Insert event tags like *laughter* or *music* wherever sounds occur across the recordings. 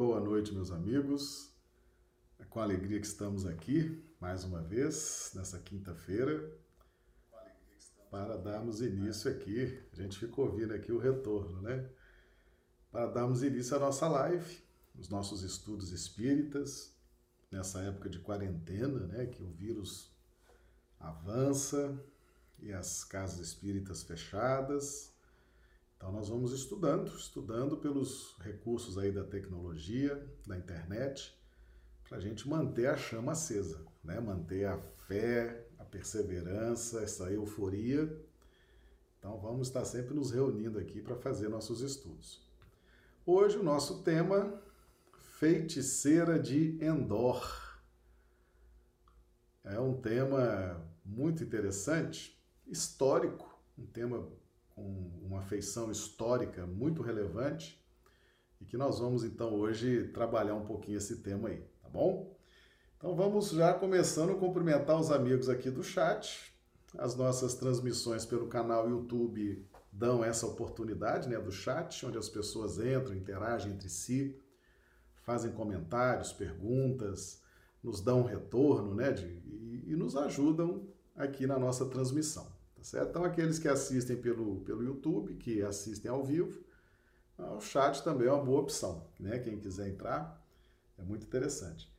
Boa noite, meus amigos. É com alegria que estamos aqui mais uma vez nessa quinta-feira para darmos início aqui. A gente ficou ouvindo aqui o retorno, né? Para darmos início à nossa live, os nossos estudos espíritas, nessa época de quarentena, né? Que o vírus avança e as casas espíritas fechadas. Então nós vamos estudando, estudando pelos recursos aí da tecnologia, da internet, para a gente manter a chama acesa, né? Manter a fé, a perseverança, essa euforia. Então vamos estar sempre nos reunindo aqui para fazer nossos estudos. Hoje o nosso tema feiticeira de Endor. É um tema muito interessante, histórico, um tema com uma feição histórica muito relevante e que nós vamos então hoje trabalhar um pouquinho esse tema aí, tá bom? Então vamos já começando a cumprimentar os amigos aqui do chat. As nossas transmissões pelo canal YouTube dão essa oportunidade, né, do chat, onde as pessoas entram, interagem entre si, fazem comentários, perguntas, nos dão um retorno, né, de, e, e nos ajudam aqui na nossa transmissão. Tá certo? Então, aqueles que assistem pelo, pelo YouTube, que assistem ao vivo, ah, o chat também é uma boa opção, né? Quem quiser entrar, é muito interessante.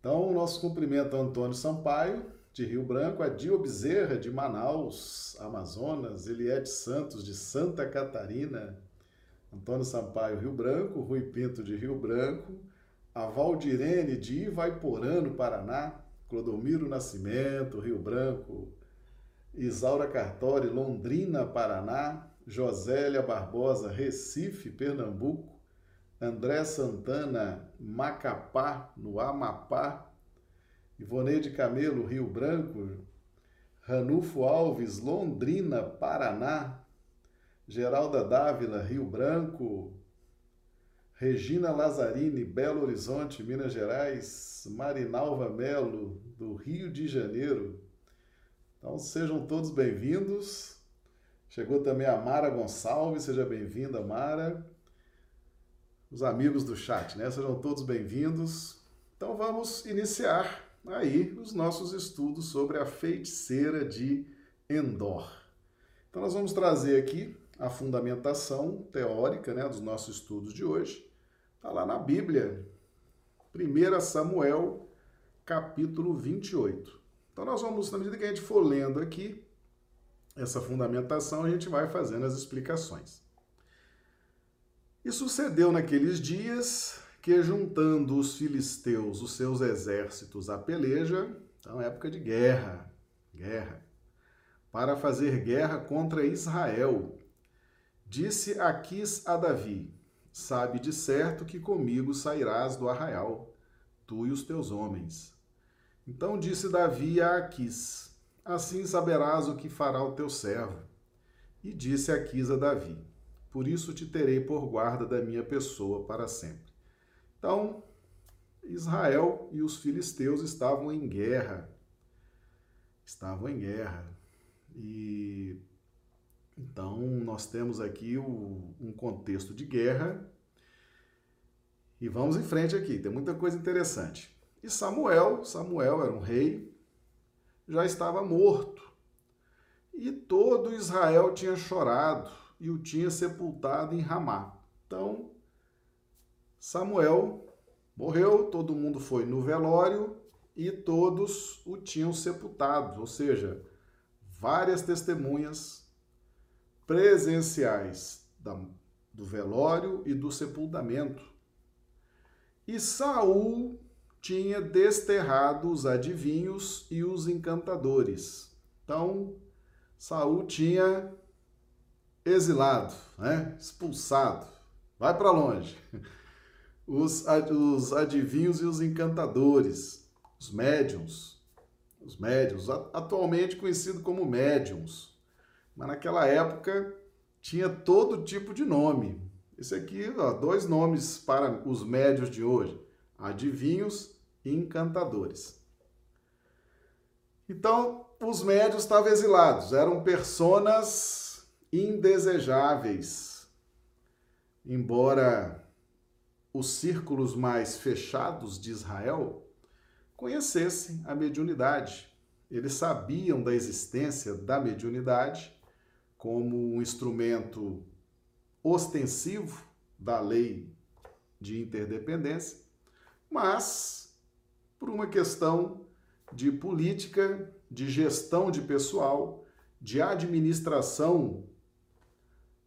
Então, nosso cumprimento ao Antônio Sampaio, de Rio Branco, a Dio Bezerra, de Manaus, Amazonas, Eliette Santos, de Santa Catarina, Antônio Sampaio, Rio Branco, Rui Pinto, de Rio Branco, a Valdirene, de Ivaiporã, no Paraná, Clodomiro Nascimento, Rio Branco, Isaura Cartori, Londrina, Paraná, Josélia Barbosa, Recife, Pernambuco, André Santana, Macapá, no Amapá, Ivoneide Camelo, Rio Branco, Ranulfo Alves, Londrina, Paraná, Geralda Dávila, Rio Branco, Regina Lazzarini, Belo Horizonte, Minas Gerais, Marinalva Melo, do Rio de Janeiro, então sejam todos bem-vindos. Chegou também a Mara Gonçalves, seja bem-vinda, Mara. Os amigos do chat, né? Sejam todos bem-vindos. Então vamos iniciar aí os nossos estudos sobre a feiticeira de Endor. Então nós vamos trazer aqui a fundamentação teórica né, dos nossos estudos de hoje. Está lá na Bíblia, 1 Samuel, capítulo 28. Então, nós vamos, na medida que a gente for lendo aqui essa fundamentação, a gente vai fazendo as explicações. E sucedeu naqueles dias que, juntando os filisteus, os seus exércitos à peleja, então, época de guerra, guerra, para fazer guerra contra Israel, disse Aquis a Davi: Sabe de certo que comigo sairás do arraial, tu e os teus homens então disse Davi a Aquis: Assim saberás o que fará o teu servo. E disse Aquis a Davi: Por isso te terei por guarda da minha pessoa para sempre. Então, Israel e os filisteus estavam em guerra. Estavam em guerra. E então nós temos aqui o, um contexto de guerra. E vamos em frente aqui, tem muita coisa interessante. E Samuel, Samuel era um rei, já estava morto. E todo Israel tinha chorado e o tinha sepultado em Ramá. Então, Samuel morreu, todo mundo foi no velório e todos o tinham sepultado, ou seja, várias testemunhas presenciais do velório e do sepultamento. E Saul tinha desterrado os adivinhos e os encantadores. Então, Saul tinha exilado, né? expulsado, vai para longe. *laughs* Os, os adivinhos e os encantadores, os médiums, os médiums, atualmente conhecido como médiums, mas naquela época tinha todo tipo de nome. Esse aqui, ó, dois nomes para os médios de hoje: adivinhos encantadores. Então, os médios estavam exilados, eram personas indesejáveis. Embora os círculos mais fechados de Israel conhecessem a mediunidade. Eles sabiam da existência da mediunidade como um instrumento ostensivo da lei de interdependência, mas por uma questão de política, de gestão de pessoal, de administração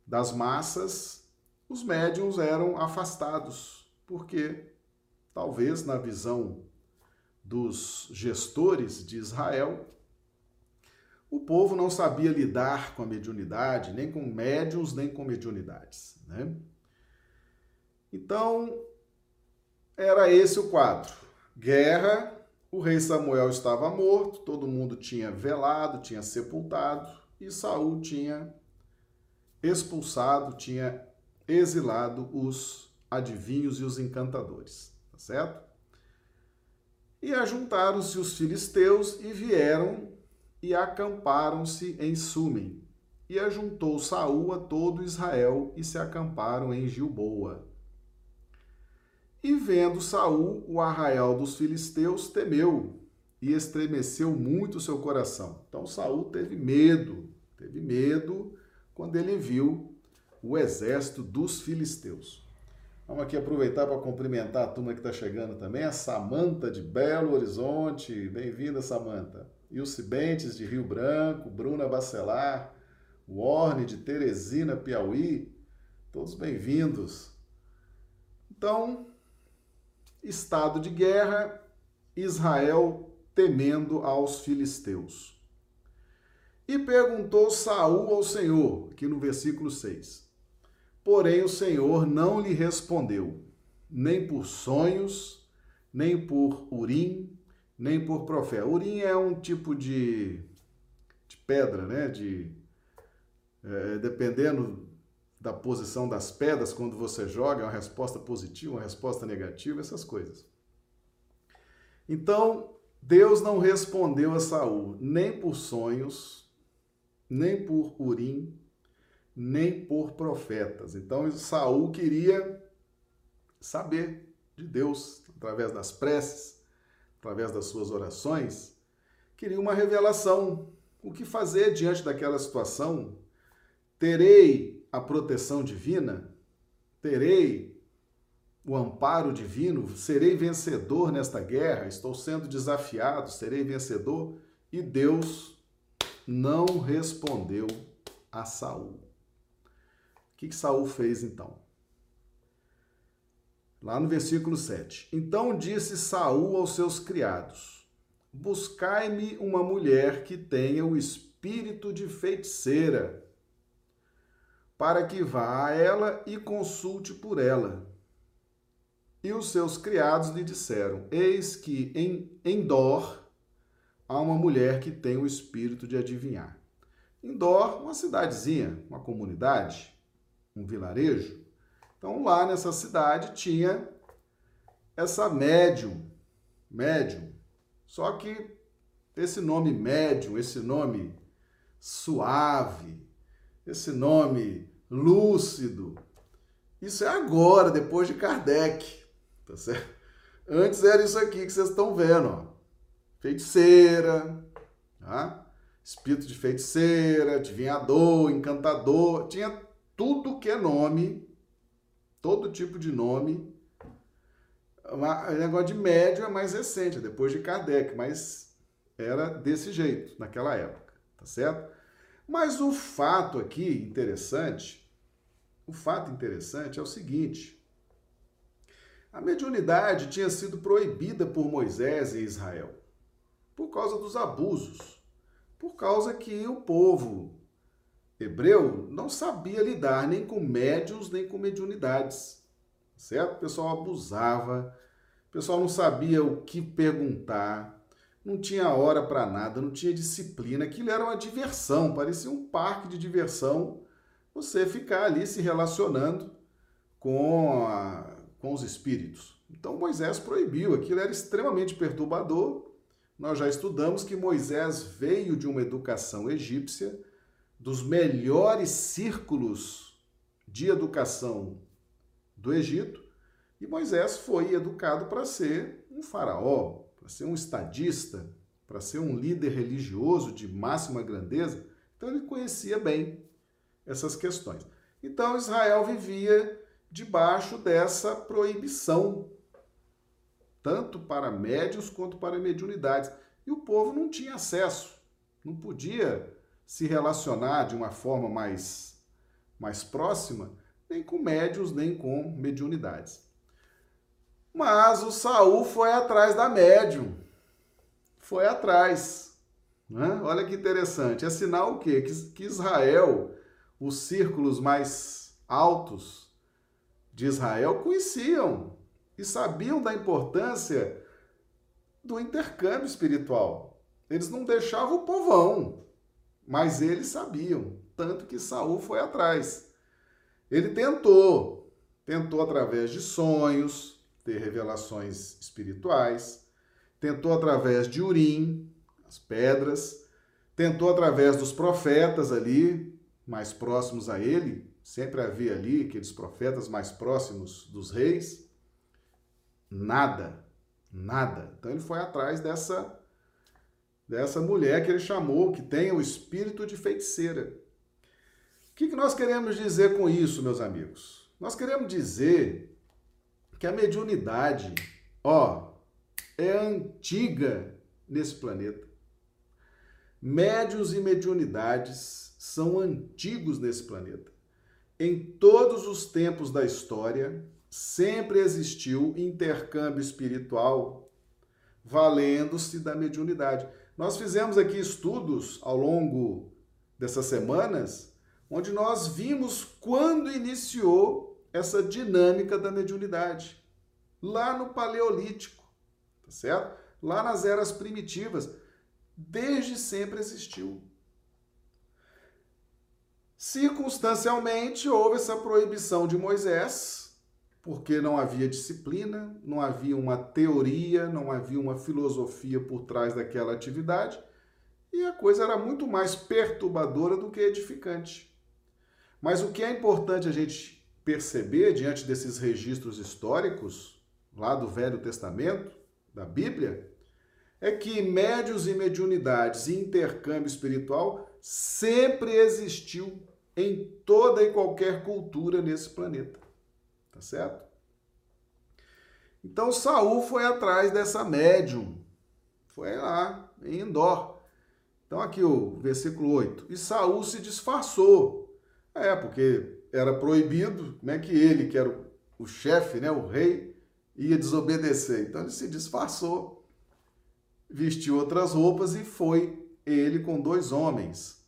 das massas, os médiums eram afastados, porque talvez na visão dos gestores de Israel, o povo não sabia lidar com a mediunidade, nem com médiums, nem com mediunidades. Né? Então, era esse o quadro. Guerra, o rei Samuel estava morto, todo mundo tinha velado, tinha sepultado, e Saul tinha expulsado, tinha exilado os adivinhos e os encantadores, tá certo? E ajuntaram-se os filisteus e vieram e acamparam-se em Sumem. E ajuntou Saul a todo Israel e se acamparam em Gilboa. E vendo Saul o arraial dos filisteus, temeu e estremeceu muito o seu coração. Então Saul teve medo, teve medo quando ele viu o exército dos filisteus. Vamos aqui aproveitar para cumprimentar a turma que está chegando também, a Samanta de Belo Horizonte. Bem-vinda, Samanta. Os Cibentes de Rio Branco, Bruna Bacelar, Warne de Teresina, Piauí. Todos bem-vindos. Então, estado de guerra, Israel temendo aos filisteus. E perguntou Saul ao Senhor, aqui no versículo 6. Porém o Senhor não lhe respondeu, nem por sonhos, nem por urim, nem por profeta. Urim é um tipo de, de pedra, né? De, é, dependendo da posição das pedras quando você joga, é uma resposta positiva, uma resposta negativa, essas coisas. Então, Deus não respondeu a Saul nem por sonhos, nem por urim, nem por profetas. Então, Saul queria saber de Deus através das preces, através das suas orações, queria uma revelação. O que fazer diante daquela situação? Terei a proteção divina, terei o amparo divino, serei vencedor nesta guerra, estou sendo desafiado, serei vencedor. E Deus não respondeu a Saul. O que, que Saul fez então? Lá no versículo 7. Então disse Saul aos seus criados: Buscai-me uma mulher que tenha o espírito de feiticeira para que vá a ela e consulte por ela. E os seus criados lhe disseram: Eis que em Endor há uma mulher que tem o espírito de adivinhar. Endor, uma cidadezinha, uma comunidade, um vilarejo. Então, lá nessa cidade tinha essa médium, médium. Só que esse nome médium, esse nome suave, esse nome lúcido. Isso é agora, depois de Kardec, tá certo? Antes era isso aqui que vocês estão vendo, ó. Feiticeira, tá? espírito de feiticeira, adivinhador, encantador, tinha tudo que é nome, todo tipo de nome. O negócio de médio é mais recente, é depois de Kardec, mas era desse jeito naquela época, tá certo? Mas o fato aqui interessante, o fato interessante é o seguinte: a mediunidade tinha sido proibida por Moisés em Israel por causa dos abusos, por causa que o povo hebreu não sabia lidar nem com médios nem com mediunidades, certo? O pessoal abusava, o pessoal não sabia o que perguntar, não tinha hora para nada, não tinha disciplina, aquilo era uma diversão, parecia um parque de diversão, você ficar ali se relacionando com, a, com os espíritos. Então Moisés proibiu, aquilo era extremamente perturbador. Nós já estudamos que Moisés veio de uma educação egípcia, dos melhores círculos de educação do Egito, E Moisés foi educado para ser um faraó, para ser um estadista, para ser um líder religioso de máxima grandeza. Então ele conhecia bem essas questões. Então Israel vivia debaixo dessa proibição, tanto para médios quanto para mediunidades. E o povo não tinha acesso, não podia se relacionar de uma forma mais, mais próxima, nem com médios, nem com mediunidades. Mas o Saul foi atrás da médium. Foi atrás. Né? Olha que interessante. É sinal o quê? Que, que Israel, os círculos mais altos de Israel, conheciam e sabiam da importância do intercâmbio espiritual. Eles não deixavam o povão, mas eles sabiam, tanto que Saul foi atrás. Ele tentou, tentou através de sonhos, ter revelações espirituais, tentou através de Urim, as pedras, tentou através dos profetas ali, mais próximos a ele, sempre havia ali aqueles profetas mais próximos dos reis. Nada, nada. Então ele foi atrás dessa dessa mulher que ele chamou, que tem o espírito de feiticeira. O que, que nós queremos dizer com isso, meus amigos? Nós queremos dizer que a mediunidade, ó, é antiga nesse planeta. Médios e mediunidades são antigos nesse planeta. Em todos os tempos da história, sempre existiu intercâmbio espiritual valendo-se da mediunidade. Nós fizemos aqui estudos ao longo dessas semanas, onde nós vimos quando iniciou essa dinâmica da mediunidade. Lá no Paleolítico, tá certo? Lá nas eras primitivas, desde sempre existiu. Circunstancialmente, houve essa proibição de Moisés, porque não havia disciplina, não havia uma teoria, não havia uma filosofia por trás daquela atividade, e a coisa era muito mais perturbadora do que edificante. Mas o que é importante a gente perceber diante desses registros históricos, lá do Velho Testamento, da Bíblia, é que médios e mediunidades e intercâmbio espiritual sempre existiu em toda e qualquer cultura nesse planeta. Tá certo? Então Saul foi atrás dessa médium. Foi lá, em Endor. Então aqui o versículo 8. E Saul se disfarçou. É, porque era proibido, como é que ele, que era o, o chefe, né, o rei, ia desobedecer? Então ele se disfarçou, vestiu outras roupas e foi ele com dois homens.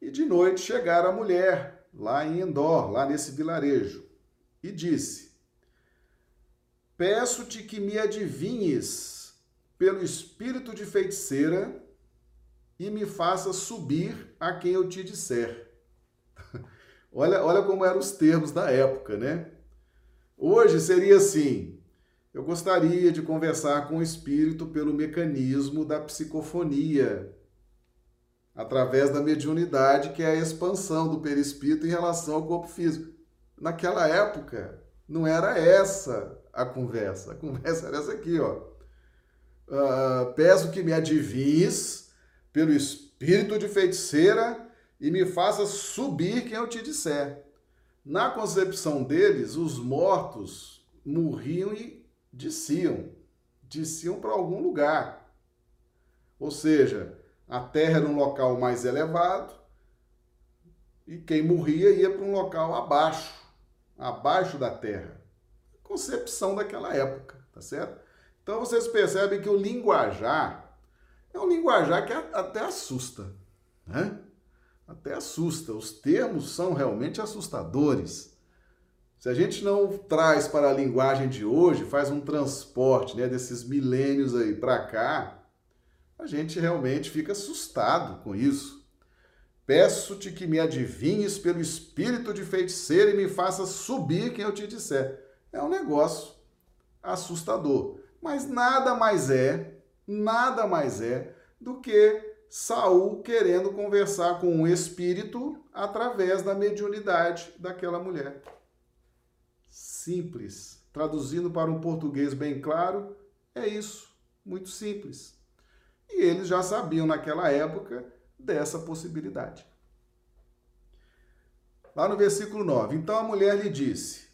E de noite chegaram a mulher, lá em Endor, lá nesse vilarejo e disse: Peço-te que me adivinhes pelo espírito de feiticeira e me faça subir a quem eu te disser. Olha, olha como eram os termos da época, né? Hoje seria assim: eu gostaria de conversar com o espírito pelo mecanismo da psicofonia, através da mediunidade, que é a expansão do perispírito em relação ao corpo físico. Naquela época, não era essa a conversa. A conversa era essa aqui, ó. Uh, peço que me adivinhes pelo espírito de feiticeira e me faça subir quem eu te disser. Na concepção deles, os mortos morriam e desciam. Desciam para algum lugar. Ou seja, a terra era um local mais elevado e quem morria ia para um local abaixo abaixo da terra. Concepção daquela época, tá certo? Então vocês percebem que o linguajar é um linguajar que até assusta, né? Até assusta. Os termos são realmente assustadores. Se a gente não traz para a linguagem de hoje, faz um transporte né, desses milênios aí para cá, a gente realmente fica assustado com isso. Peço-te que me adivinhes pelo espírito de feiticeiro e me faça subir quem eu te disser. É um negócio assustador. Mas nada mais é, nada mais é do que Saul querendo conversar com um espírito através da mediunidade daquela mulher. Simples, traduzindo para um português bem claro, é isso, muito simples. E eles já sabiam naquela época dessa possibilidade. Lá no versículo 9: Então a mulher lhe disse: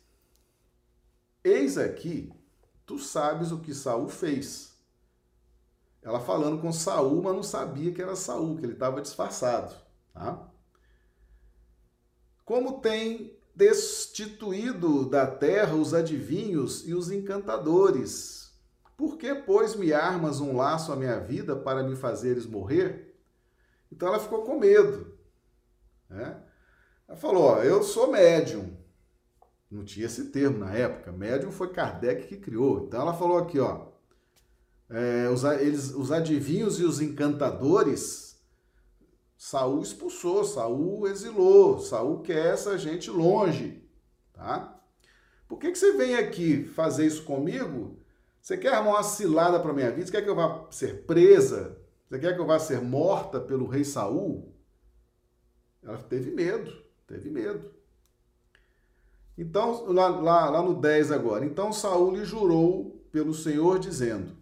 Eis aqui, tu sabes o que Saul fez. Ela falando com Saul, mas não sabia que era Saul, que ele estava disfarçado. Tá? Como tem destituído da terra os adivinhos e os encantadores? Por que, pois, me armas um laço à minha vida para me fazeres morrer? Então ela ficou com medo. Né? Ela falou: ó, eu sou médium. Não tinha esse termo na época. Médium foi Kardec que criou. Então ela falou aqui, ó. É, os, eles, os adivinhos e os encantadores, Saul expulsou, Saul exilou, Saul quer essa gente longe, tá? Por que, que você vem aqui fazer isso comigo? Você quer armar uma cilada para minha vida? Você quer que eu vá ser presa? Você quer que eu vá ser morta pelo rei Saul? Ela teve medo, teve medo. Então, lá, lá, lá no 10 agora. Então Saul lhe jurou pelo Senhor, dizendo: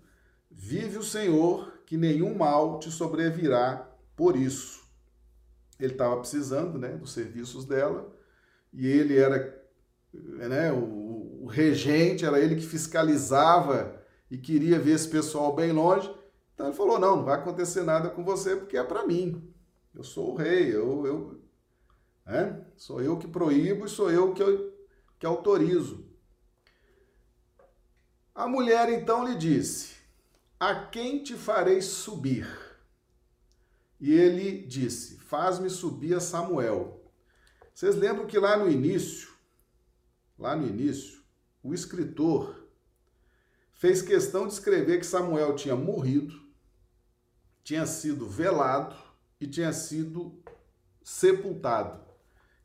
Vive o Senhor, que nenhum mal te sobrevirá por isso. Ele estava precisando né, dos serviços dela, e ele era né, o, o regente, era ele que fiscalizava e queria ver esse pessoal bem longe. Então ele falou: Não, não vai acontecer nada com você, porque é para mim. Eu sou o rei, eu, eu, né? sou eu que proíbo e sou eu que eu que autorizo. A mulher então lhe disse: A quem te farei subir? E ele disse: Faz-me subir a Samuel. Vocês lembram que lá no início, lá no início, o escritor fez questão de escrever que Samuel tinha morrido, tinha sido velado e tinha sido sepultado.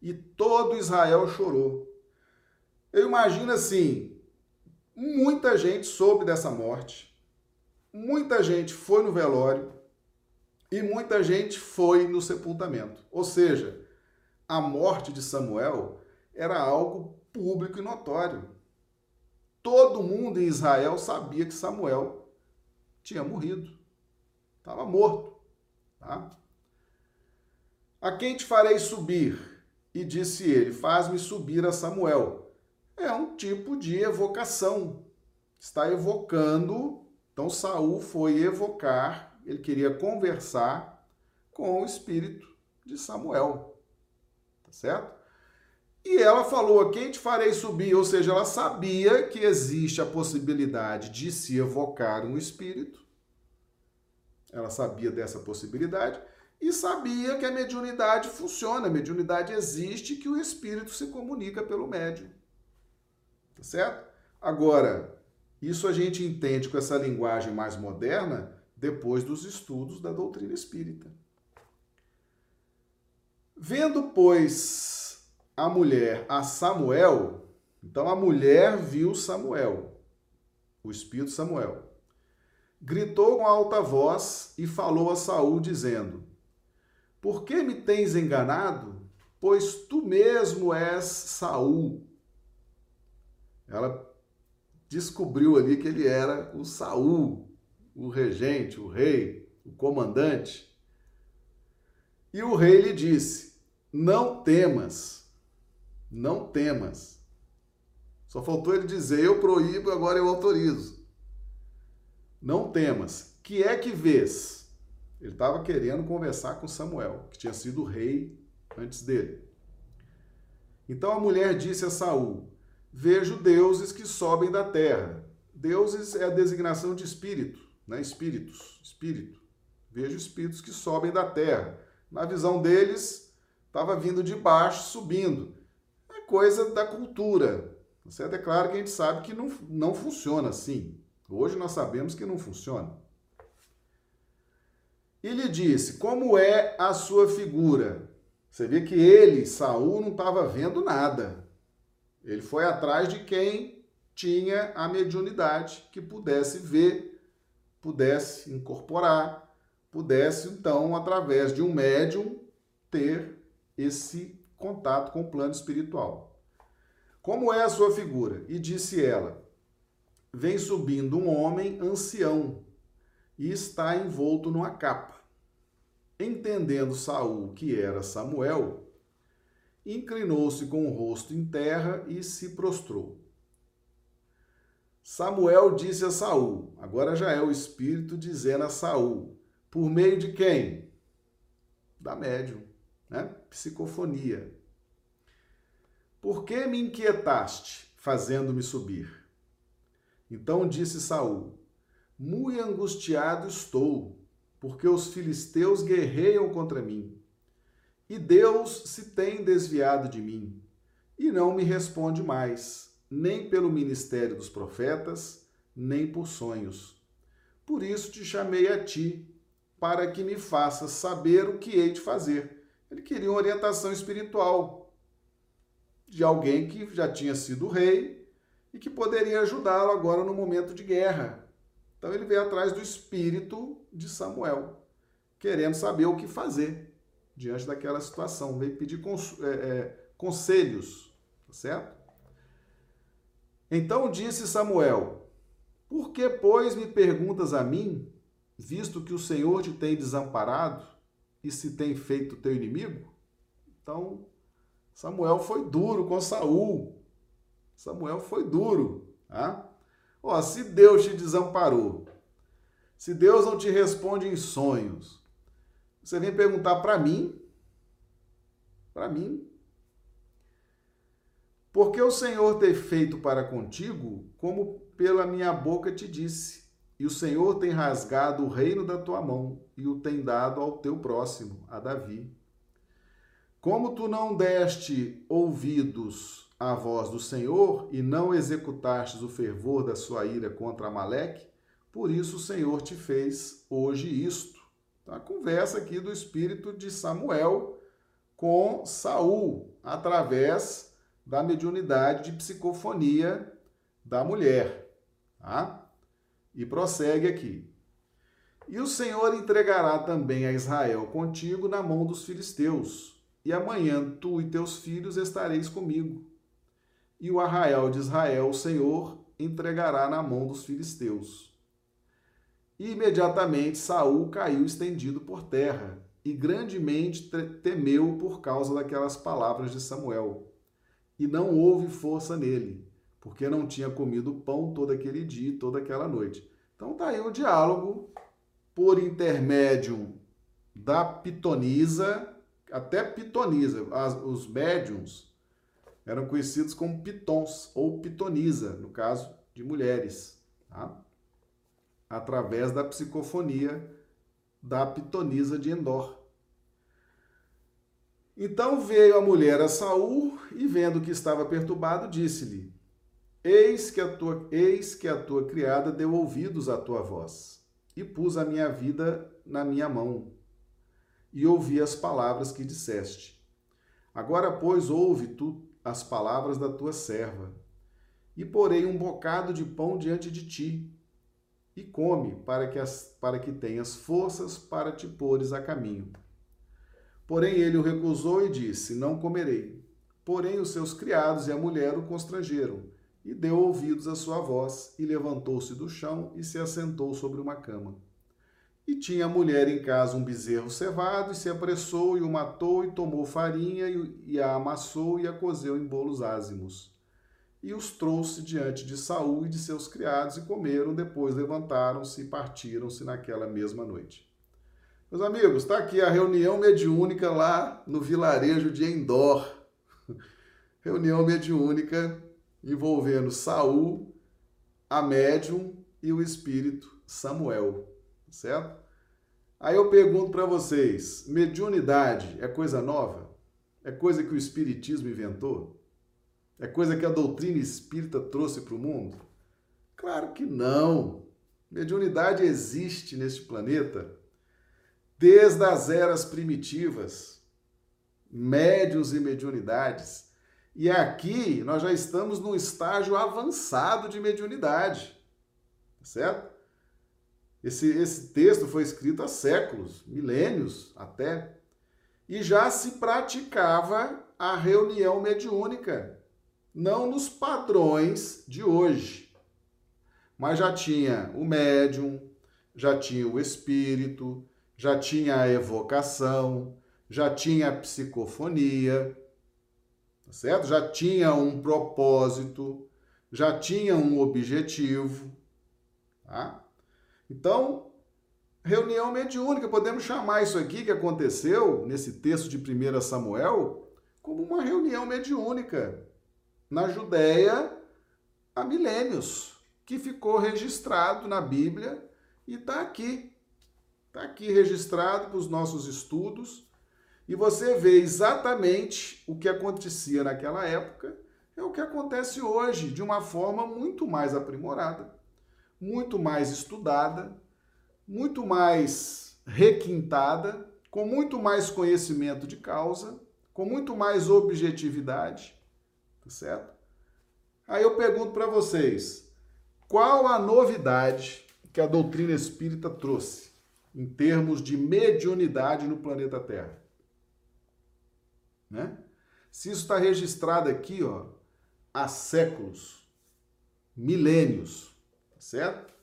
E todo Israel chorou. Eu imagino assim, muita gente soube dessa morte, muita gente foi no velório e muita gente foi no sepultamento. Ou seja, a morte de Samuel era algo público e notório. Todo mundo em Israel sabia que Samuel tinha morrido, estava morto. Tá? A quem te farei subir? E disse ele: Faz-me subir a Samuel é um tipo de evocação. Está evocando. Então Saul foi evocar, ele queria conversar com o espírito de Samuel. Tá certo? E ela falou: Quem te farei subir? Ou seja, ela sabia que existe a possibilidade de se evocar um espírito. Ela sabia dessa possibilidade e sabia que a mediunidade funciona, a mediunidade existe, que o espírito se comunica pelo médium. Tá certo? Agora, isso a gente entende com essa linguagem mais moderna depois dos estudos da doutrina espírita. Vendo, pois, a mulher a Samuel, então a mulher viu Samuel, o espírito Samuel. Gritou com alta voz e falou a Saul dizendo: Por que me tens enganado? Pois tu mesmo és Saul, ela descobriu ali que ele era o Saul, o regente, o rei, o comandante. E o rei lhe disse: Não temas, não temas. Só faltou ele dizer: Eu proíbo, agora eu autorizo. Não temas. Que é que vês? Ele estava querendo conversar com Samuel, que tinha sido rei antes dele. Então a mulher disse a Saul: vejo deuses que sobem da terra. Deuses é a designação de espírito, né? Espíritos, espírito. Vejo espíritos que sobem da terra. Na visão deles, estava vindo de baixo, subindo. É coisa da cultura. Certo? É claro que a gente sabe que não, não funciona assim. Hoje nós sabemos que não funciona. E lhe disse: Como é a sua figura? Você vê que ele, Saul, não estava vendo nada. Ele foi atrás de quem tinha a mediunidade, que pudesse ver, pudesse incorporar, pudesse então, através de um médium, ter esse contato com o plano espiritual. Como é a sua figura? E disse ela: Vem subindo um homem ancião e está envolto numa capa. Entendendo Saul que era Samuel, inclinou-se com o rosto em terra e se prostrou. Samuel disse a Saul, agora já é o espírito dizendo a Saul, por meio de quem? Da médium, né? Psicofonia. Por que me inquietaste, fazendo-me subir? Então disse Saul: Muito angustiado estou, porque os filisteus guerreiam contra mim. E Deus se tem desviado de mim, e não me responde mais, nem pelo ministério dos profetas, nem por sonhos. Por isso te chamei a ti, para que me faças saber o que hei de fazer. Ele queria uma orientação espiritual, de alguém que já tinha sido rei e que poderia ajudá-lo agora no momento de guerra. Então ele veio atrás do espírito de Samuel, querendo saber o que fazer diante daquela situação. Veio pedir cons é, é, conselhos, tá certo? Então disse Samuel: Por que, pois, me perguntas a mim, visto que o Senhor te tem desamparado e se tem feito teu inimigo? Então, Samuel foi duro com Saul. Samuel foi duro. Tá? Ó, se Deus te desamparou, se Deus não te responde em sonhos, você vem perguntar para mim, para mim, porque o Senhor tem feito para contigo como pela minha boca te disse, e o Senhor tem rasgado o reino da tua mão e o tem dado ao teu próximo, a Davi. Como tu não deste ouvidos à voz do Senhor e não executastes o fervor da sua ira contra Amaleque, por isso o Senhor te fez hoje isto. Então, a conversa aqui do espírito de Samuel com Saul, através da mediunidade de psicofonia da mulher. Tá? E prossegue aqui. E o Senhor entregará também a Israel contigo na mão dos filisteus e amanhã tu e teus filhos estareis comigo. E o arraial de Israel, o Senhor, entregará na mão dos filisteus. E imediatamente Saul caiu estendido por terra, e grandemente temeu por causa daquelas palavras de Samuel. E não houve força nele, porque não tinha comido pão todo aquele dia e toda aquela noite. Então está aí o diálogo por intermédio da pitonisa até pitonisa. As, os médiums eram conhecidos como pitons ou pitonisa, no caso de mulheres, tá? Através da psicofonia da pitonisa de Endor. Então veio a mulher a Saul e vendo que estava perturbado, disse-lhe: Eis que a tua eis que a tua criada deu ouvidos à tua voz, e pus a minha vida na minha mão e ouvi as palavras que disseste. Agora, pois, ouve tu as palavras da tua serva, e porei um bocado de pão diante de ti, e come, para que, as, para que tenhas forças para te pôres a caminho. Porém ele o recusou e disse: Não comerei. Porém os seus criados e a mulher o constrangeram, e deu ouvidos à sua voz, e levantou-se do chão e se assentou sobre uma cama. E tinha a mulher em casa um bezerro cevado, e se apressou e o matou, e tomou farinha, e a amassou e a cozeu em bolos ázimos. E os trouxe diante de Saul e de seus criados, e comeram, depois levantaram-se e partiram-se naquela mesma noite. Meus amigos, está aqui a reunião mediúnica lá no vilarejo de Endor. *laughs* reunião mediúnica envolvendo Saul, a médium e o espírito Samuel certo? Aí eu pergunto para vocês: mediunidade é coisa nova? É coisa que o Espiritismo inventou? É coisa que a doutrina espírita trouxe para o mundo? Claro que não. Mediunidade existe neste planeta desde as eras primitivas, médios e mediunidades. E aqui nós já estamos num estágio avançado de mediunidade, certo? Esse, esse texto foi escrito há séculos, milênios até, e já se praticava a reunião mediúnica. Não nos padrões de hoje, mas já tinha o médium, já tinha o espírito, já tinha a evocação, já tinha a psicofonia, tá certo? Já tinha um propósito, já tinha um objetivo, tá? Então, reunião mediúnica, podemos chamar isso aqui que aconteceu nesse texto de 1 Samuel como uma reunião mediúnica na Judéia há milênios, que ficou registrado na Bíblia e está aqui. Está aqui registrado para os nossos estudos. E você vê exatamente o que acontecia naquela época, é o que acontece hoje, de uma forma muito mais aprimorada, muito mais estudada, muito mais requintada, com muito mais conhecimento de causa, com muito mais objetividade, tá certo? Aí eu pergunto para vocês, qual a novidade que a doutrina espírita trouxe em termos de mediunidade no planeta Terra? Né? Se isso está registrado aqui, ó, há séculos, milênios, tá certo?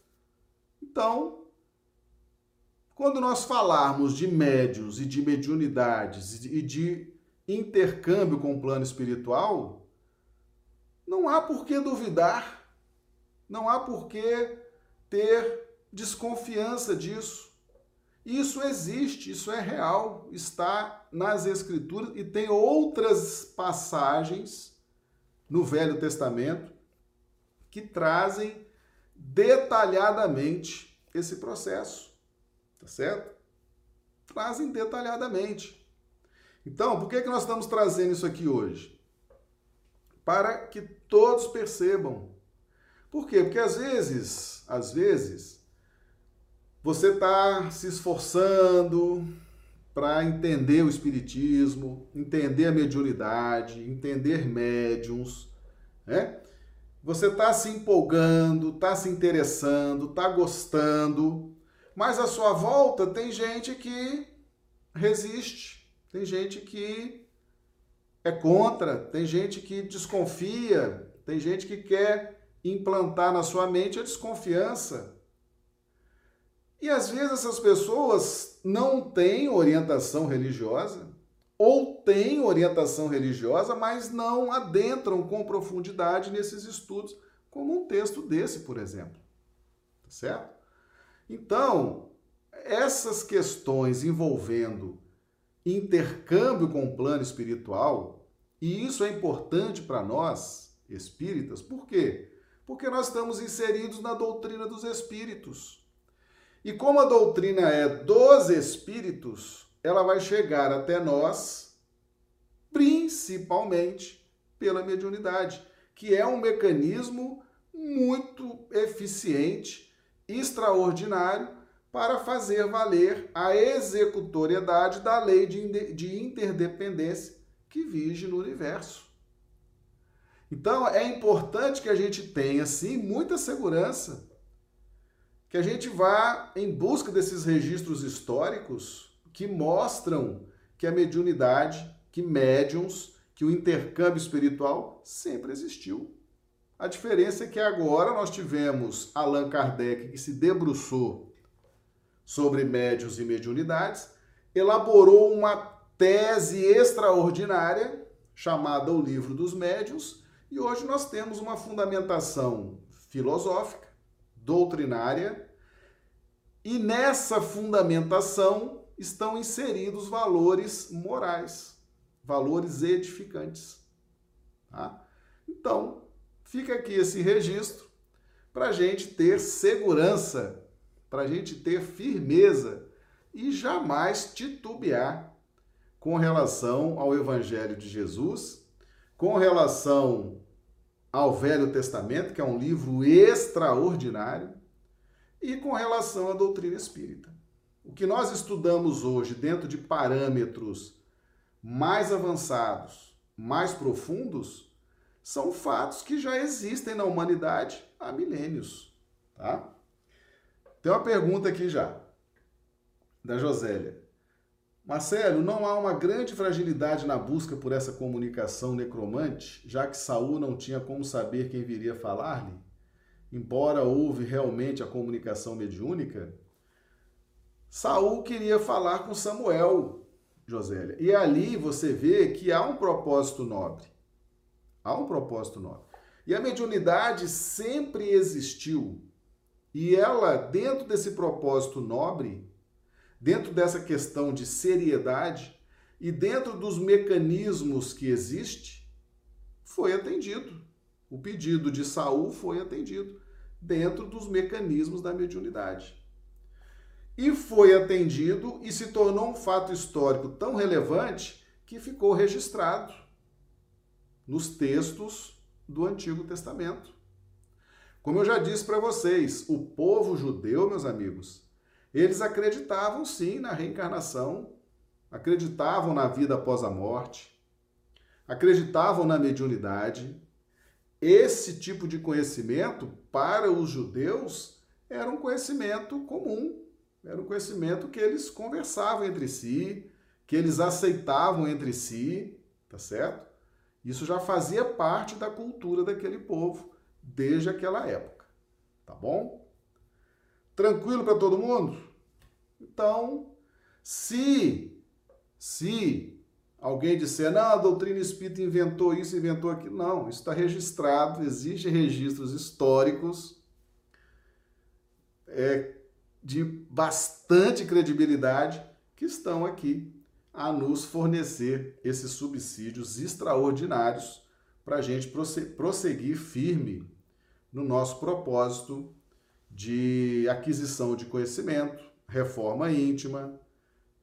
Então, quando nós falarmos de médios e de mediunidades e de intercâmbio com o plano espiritual, não há por que duvidar, não há por que ter desconfiança disso. Isso existe, isso é real, está nas Escrituras e tem outras passagens no Velho Testamento que trazem detalhadamente esse processo, tá certo? Trazem detalhadamente. Então, por que, que nós estamos trazendo isso aqui hoje? Para que todos percebam. Por quê? Porque às vezes, às vezes, você está se esforçando para entender o Espiritismo, entender a mediunidade, entender médiums, né? Você está se empolgando, está se interessando, está gostando, mas à sua volta tem gente que resiste, tem gente que é contra, tem gente que desconfia, tem gente que quer implantar na sua mente a desconfiança. E às vezes essas pessoas não têm orientação religiosa, ou têm orientação religiosa, mas não adentram com profundidade nesses estudos, como um texto desse, por exemplo. Tá certo? Então, essas questões envolvendo intercâmbio com o plano espiritual, e isso é importante para nós, espíritas, por quê? Porque nós estamos inseridos na doutrina dos espíritos. E como a doutrina é dos espíritos, ela vai chegar até nós principalmente pela mediunidade, que é um mecanismo muito eficiente, extraordinário para fazer valer a executoriedade da lei de interdependência que vige no universo. Então é importante que a gente tenha, sim, muita segurança, que a gente vá em busca desses registros históricos que mostram que a mediunidade, que médiums, que o intercâmbio espiritual sempre existiu. A diferença é que agora nós tivemos Allan Kardec que se debruçou sobre médios e mediunidades, elaborou uma tese extraordinária chamada O Livro dos Médiuns, e hoje nós temos uma fundamentação filosófica, doutrinária, e nessa fundamentação estão inseridos valores morais, valores edificantes. Tá? Então, fica aqui esse registro para a gente ter segurança para a gente ter firmeza e jamais titubear com relação ao Evangelho de Jesus, com relação ao Velho Testamento, que é um livro extraordinário, e com relação à doutrina espírita. O que nós estudamos hoje dentro de parâmetros mais avançados, mais profundos, são fatos que já existem na humanidade há milênios, tá? Tem uma pergunta aqui já, da Josélia. Marcelo, não há uma grande fragilidade na busca por essa comunicação necromante, já que Saul não tinha como saber quem viria falar-lhe? Embora houve realmente a comunicação mediúnica, Saul queria falar com Samuel, Josélia. E ali você vê que há um propósito nobre. Há um propósito nobre. E a mediunidade sempre existiu. E ela, dentro desse propósito nobre, dentro dessa questão de seriedade e dentro dos mecanismos que existe, foi atendido. O pedido de Saul foi atendido dentro dos mecanismos da mediunidade. E foi atendido e se tornou um fato histórico tão relevante que ficou registrado nos textos do Antigo Testamento. Como eu já disse para vocês, o povo judeu, meus amigos, eles acreditavam sim na reencarnação, acreditavam na vida após a morte, acreditavam na mediunidade. Esse tipo de conhecimento, para os judeus, era um conhecimento comum, era um conhecimento que eles conversavam entre si, que eles aceitavam entre si, tá certo? Isso já fazia parte da cultura daquele povo desde aquela época, tá bom? Tranquilo para todo mundo? Então, se se alguém disser, não, a doutrina espírita inventou isso, inventou aquilo, não, isso está registrado, existem registros históricos é, de bastante credibilidade que estão aqui a nos fornecer esses subsídios extraordinários para a gente prosseguir firme no nosso propósito de aquisição de conhecimento, reforma íntima,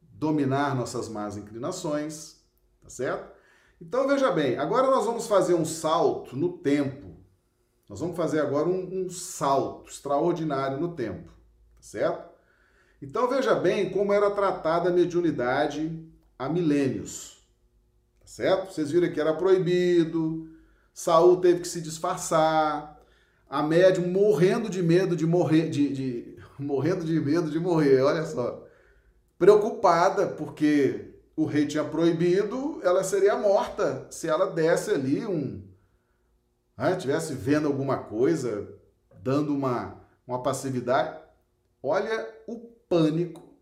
dominar nossas más inclinações, tá certo? Então veja bem, agora nós vamos fazer um salto no tempo. Nós vamos fazer agora um, um salto extraordinário no tempo, tá certo? Então veja bem como era tratada a mediunidade há milênios, tá certo? Vocês viram que era proibido, Saul teve que se disfarçar, a médium morrendo de medo de morrer, de, de, *laughs* morrendo de medo de morrer, olha só. Preocupada, porque o rei tinha proibido, ela seria morta se ela desse ali um. Né, tivesse vendo alguma coisa, dando uma, uma passividade. Olha o pânico,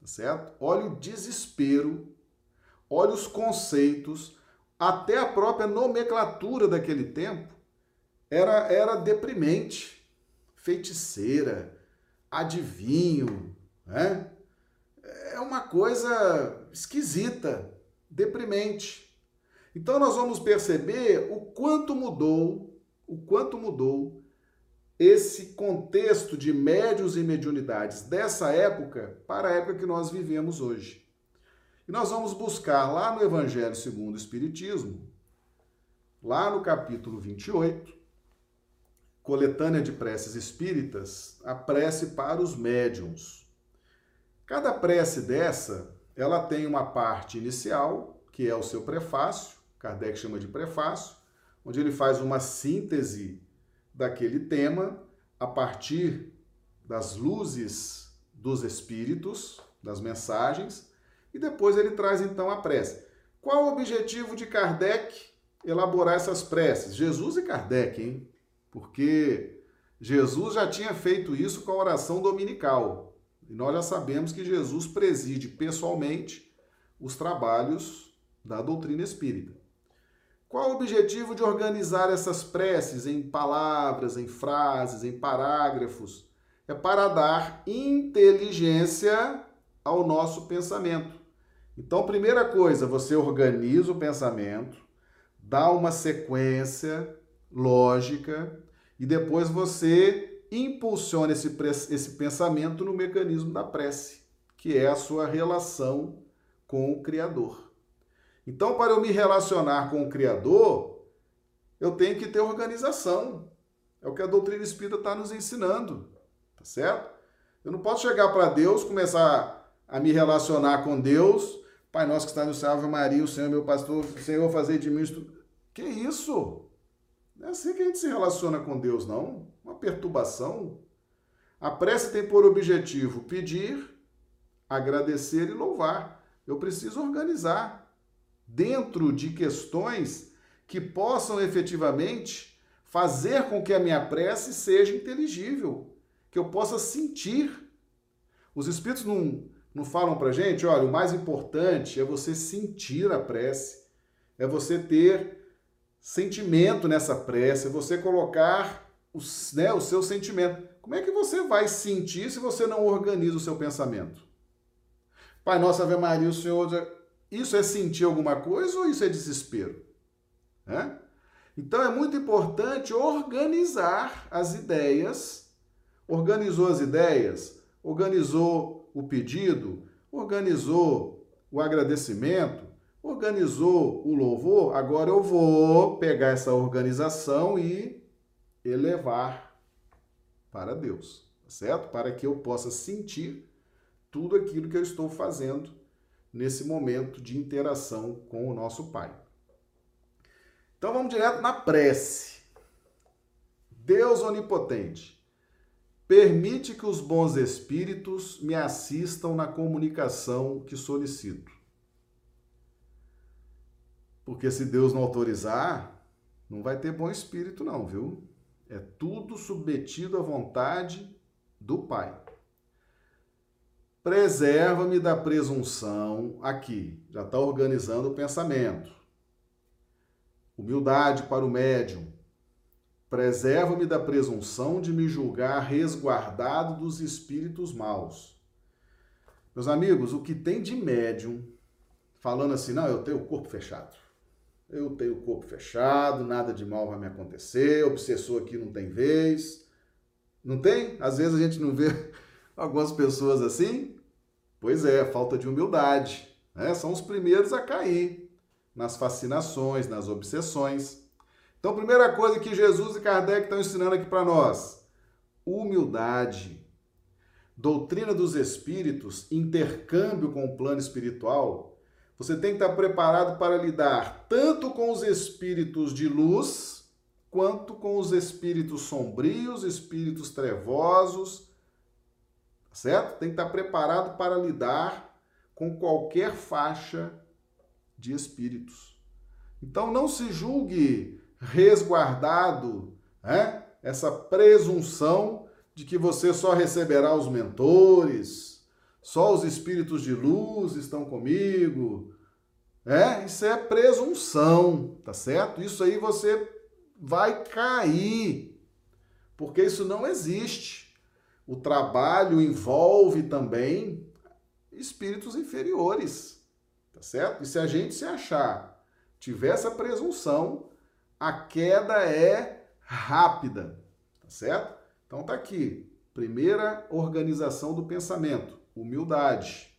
tá certo? Olha o desespero, olha os conceitos, até a própria nomenclatura daquele tempo era, era deprimente, feiticeira, adivinho, né? É uma coisa esquisita, deprimente. Então nós vamos perceber o quanto mudou, o quanto mudou esse contexto de médios e mediunidades dessa época para a época que nós vivemos hoje. E nós vamos buscar lá no Evangelho segundo o Espiritismo, lá no capítulo 28, coletânea de preces espíritas, a prece para os médiums. Cada prece dessa, ela tem uma parte inicial, que é o seu prefácio, Kardec chama de prefácio, onde ele faz uma síntese daquele tema a partir das luzes dos espíritos, das mensagens, e depois ele traz então a prece. Qual o objetivo de Kardec elaborar essas preces? Jesus e Kardec, hein? porque Jesus já tinha feito isso com a oração dominical. E nós já sabemos que Jesus preside pessoalmente os trabalhos da doutrina espírita. Qual o objetivo de organizar essas preces em palavras, em frases, em parágrafos? É para dar inteligência ao nosso pensamento. Então, primeira coisa, você organiza o pensamento, dá uma sequência lógica e depois você impulsiona esse, esse pensamento no mecanismo da prece, que é a sua relação com o Criador. Então, para eu me relacionar com o Criador, eu tenho que ter organização. É o que a doutrina espírita está nos ensinando, tá certo? Eu não posso chegar para Deus, começar a me relacionar com Deus, Pai nosso que está no céu, Ave Maria, o Senhor é meu pastor, o Senhor fazer de mim isto. Que isso? Não é assim que a gente se relaciona com Deus, não. Uma perturbação. A prece tem por objetivo pedir, agradecer e louvar. eu preciso organizar dentro de questões que possam efetivamente fazer com que a minha prece seja inteligível, que eu possa sentir. Os espíritos não, não falam para gente, olha, o mais importante é você sentir a prece, é você ter sentimento nessa prece, é você colocar os, né, o seu sentimento. Como é que você vai sentir se você não organiza o seu pensamento? Pai Nosso Ave Maria, o Senhor. Isso é sentir alguma coisa ou isso é desespero? É? Então é muito importante organizar as ideias. Organizou as ideias, organizou o pedido, organizou o agradecimento, organizou o louvor. Agora eu vou pegar essa organização e elevar para Deus, tá certo? Para que eu possa sentir tudo aquilo que eu estou fazendo nesse momento de interação com o nosso Pai. Então vamos direto na prece. Deus onipotente, permite que os bons espíritos me assistam na comunicação que solicito. Porque se Deus não autorizar, não vai ter bom espírito não, viu? É tudo submetido à vontade do Pai. Preserva-me da presunção aqui, já está organizando o pensamento. Humildade para o médium. Preserva-me da presunção de me julgar resguardado dos espíritos maus. Meus amigos, o que tem de médium falando assim, não, eu tenho o corpo fechado eu tenho o corpo fechado, nada de mal vai me acontecer, obsessor aqui não tem vez. Não tem? Às vezes a gente não vê *laughs* algumas pessoas assim. Pois é, falta de humildade. Né? São os primeiros a cair nas fascinações, nas obsessões. Então, primeira coisa que Jesus e Kardec estão ensinando aqui para nós: humildade. Doutrina dos espíritos, intercâmbio com o plano espiritual, você tem que estar preparado para lidar tanto com os espíritos de luz, quanto com os espíritos sombrios, espíritos trevosos, certo? Tem que estar preparado para lidar com qualquer faixa de espíritos. Então não se julgue resguardado, né? Essa presunção de que você só receberá os mentores, só os espíritos de luz estão comigo. É, isso é presunção, tá certo? Isso aí você vai cair, porque isso não existe. O trabalho envolve também espíritos inferiores, tá certo? E se a gente se achar, tiver essa presunção, a queda é rápida, tá certo? Então tá aqui, primeira organização do pensamento humildade.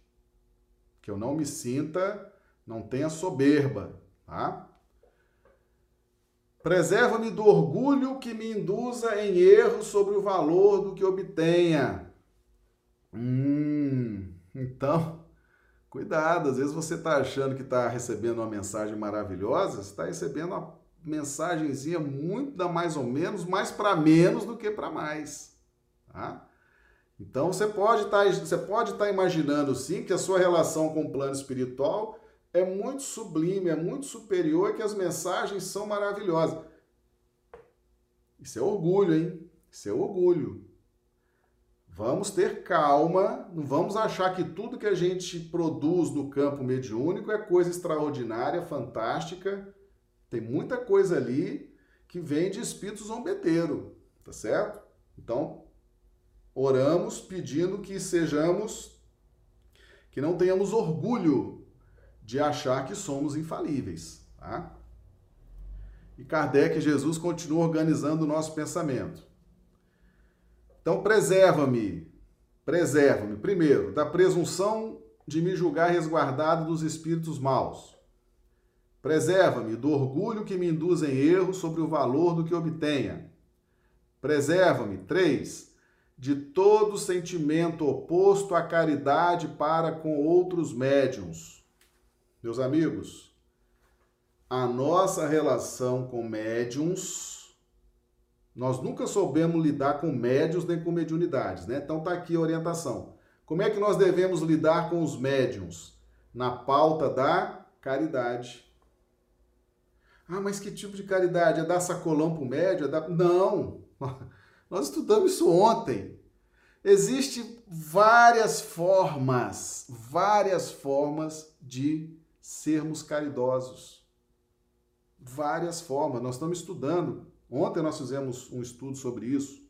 Que eu não me sinta, não tenha soberba, tá? Preserva-me do orgulho que me induza em erro sobre o valor do que obtenha. Hum, então, cuidado, às vezes você está achando que está recebendo uma mensagem maravilhosa, você está recebendo uma mensagenzinha muito da mais ou menos, mais para menos do que para mais. Tá? Então você pode estar tá, você pode estar tá imaginando sim que a sua relação com o plano espiritual é muito sublime, é muito superior, que as mensagens são maravilhosas. Isso é orgulho, hein? Isso é orgulho. Vamos ter calma, não vamos achar que tudo que a gente produz no campo mediúnico é coisa extraordinária, fantástica. Tem muita coisa ali que vem de espírito zombeteiro, tá certo? Então, oramos pedindo que sejamos, que não tenhamos orgulho de achar que somos infalíveis. Tá? E Kardec e Jesus continuam organizando o nosso pensamento. Então, preserva-me, preserva-me, primeiro, da presunção de me julgar resguardado dos espíritos maus. Preserva-me do orgulho que me induz em erro sobre o valor do que obtenha. Preserva-me, três, de todo sentimento oposto à caridade para com outros médiums. Meus amigos, a nossa relação com médiums, nós nunca soubemos lidar com médios nem com mediunidades, né? Então tá aqui a orientação. Como é que nós devemos lidar com os médiums? na pauta da caridade. Ah, mas que tipo de caridade? É dar sacolão para o médio? É dar... Não! *laughs* Nós estudamos isso ontem. Existem várias formas, várias formas de sermos caridosos. Várias formas. Nós estamos estudando. Ontem nós fizemos um estudo sobre isso.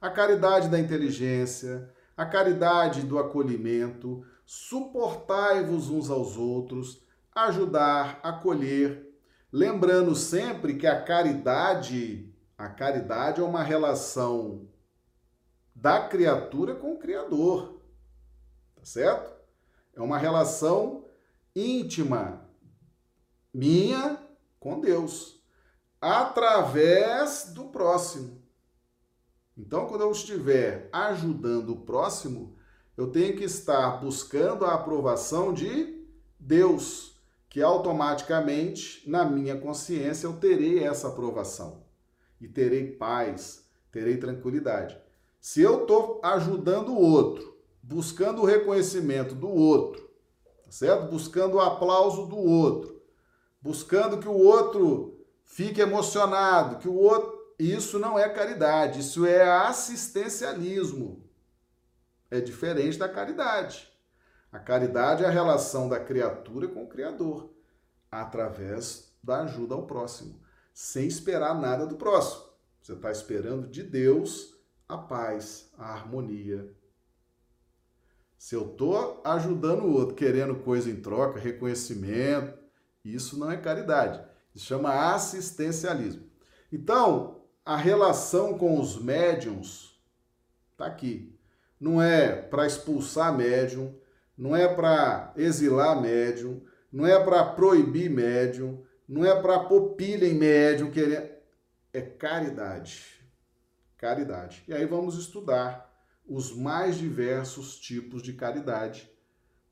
A caridade da inteligência, a caridade do acolhimento, suportai-vos uns aos outros, ajudar, acolher, lembrando sempre que a caridade, a caridade é uma relação da criatura com o Criador. Tá certo? É uma relação íntima minha com Deus, através do próximo. Então, quando eu estiver ajudando o próximo, eu tenho que estar buscando a aprovação de Deus, que automaticamente, na minha consciência, eu terei essa aprovação e terei paz, terei tranquilidade. Se eu estou ajudando o outro, buscando o reconhecimento do outro, tá certo? Buscando o aplauso do outro, buscando que o outro fique emocionado, que o outro. Isso não é caridade, isso é assistencialismo. É diferente da caridade. A caridade é a relação da criatura com o Criador, através da ajuda ao próximo, sem esperar nada do próximo. Você está esperando de Deus a paz, a harmonia. Se eu estou ajudando o outro, querendo coisa em troca, reconhecimento, isso não é caridade. Isso chama assistencialismo. Então, a relação com os médiums está aqui. Não é para expulsar médium, não é para exilar médium, não é para proibir médium, não é para pôr em médium, querer... é caridade caridade. E aí vamos estudar os mais diversos tipos de caridade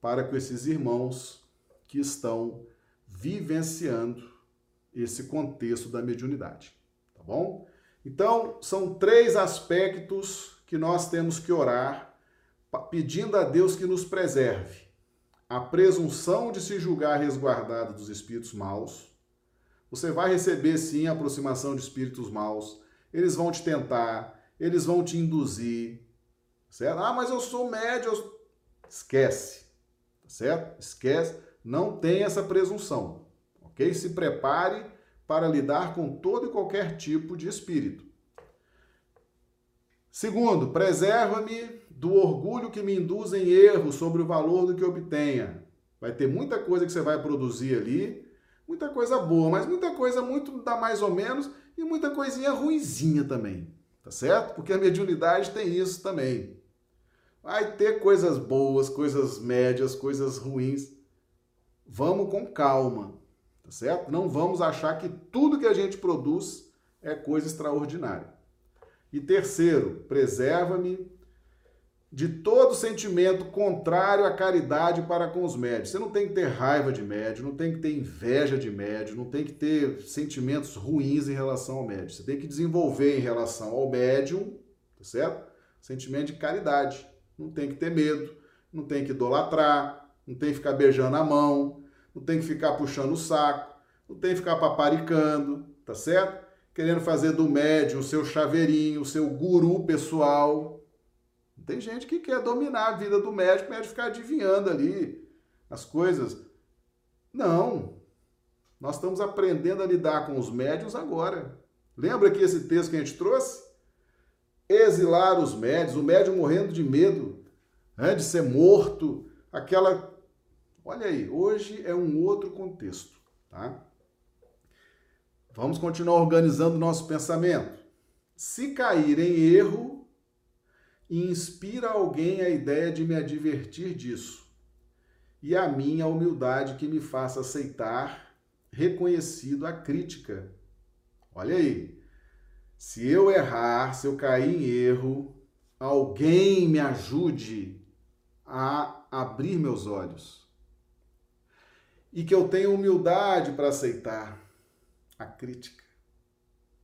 para com esses irmãos que estão vivenciando esse contexto da mediunidade, tá bom? Então, são três aspectos que nós temos que orar pedindo a Deus que nos preserve. A presunção de se julgar resguardado dos espíritos maus. Você vai receber sim a aproximação de espíritos maus, eles vão te tentar, eles vão te induzir, certo? Ah, mas eu sou médio. Esquece, certo? Esquece, não tem essa presunção, ok? Se prepare para lidar com todo e qualquer tipo de espírito. Segundo, preserva-me do orgulho que me induz em erro sobre o valor do que obtenha. Vai ter muita coisa que você vai produzir ali, muita coisa boa, mas muita coisa muito da mais ou menos e muita coisinha ruinzinha também, tá certo? Porque a mediunidade tem isso também. Vai ter coisas boas, coisas médias, coisas ruins. Vamos com calma, tá certo? Não vamos achar que tudo que a gente produz é coisa extraordinária. E terceiro, preserva-me de todo sentimento contrário à caridade para com os médios. Você não tem que ter raiva de médio, não tem que ter inveja de médio, não tem que ter sentimentos ruins em relação ao médio. Você tem que desenvolver em relação ao médium, tá certo? Sentimento de caridade. Não tem que ter medo, não tem que idolatrar, não tem que ficar beijando a mão, não tem que ficar puxando o saco, não tem que ficar paparicando, tá certo? Querendo fazer do médium o seu chaveirinho, o seu guru pessoal, tem gente que quer dominar a vida do médico, o médico ficar adivinhando ali as coisas. Não. Nós estamos aprendendo a lidar com os médios agora. Lembra que esse texto que a gente trouxe? Exilar os médios, o médium morrendo de medo né, de ser morto, aquela. Olha aí, hoje é um outro contexto, tá? Vamos continuar organizando nosso pensamento. Se cair em erro, e inspira alguém a ideia de me advertir disso, e a minha humildade que me faça aceitar, reconhecido a crítica. Olha aí, se eu errar, se eu cair em erro, alguém me ajude a abrir meus olhos. E que eu tenha humildade para aceitar a crítica.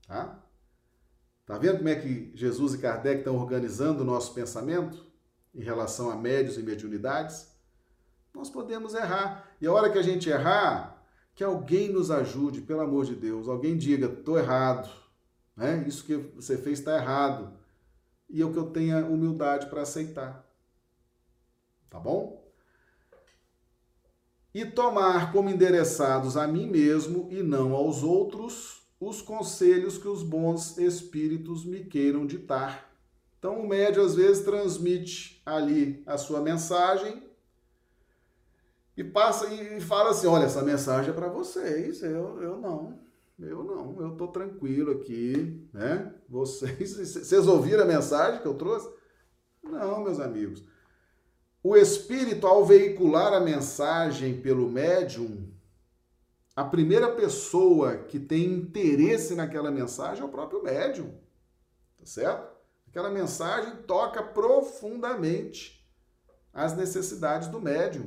Tá? Tá vendo como é que Jesus e Kardec estão organizando o nosso pensamento em relação a médios e mediunidades? Nós podemos errar. E a hora que a gente errar, que alguém nos ajude, pelo amor de Deus. Alguém diga, estou errado. Né? Isso que você fez está errado. E eu que eu tenha humildade para aceitar. Tá bom? E tomar como endereçados a mim mesmo e não aos outros os conselhos que os bons espíritos me queiram ditar. Então o médio às vezes transmite ali a sua mensagem e passa e fala assim: olha, essa mensagem é para vocês, eu, eu não, eu não, eu tô tranquilo aqui, né? Vocês, *laughs* vocês ouviram a mensagem que eu trouxe? Não, meus amigos. O espírito, ao veicular a mensagem pelo médium, a primeira pessoa que tem interesse naquela mensagem é o próprio médium, tá certo? Aquela mensagem toca profundamente as necessidades do médium.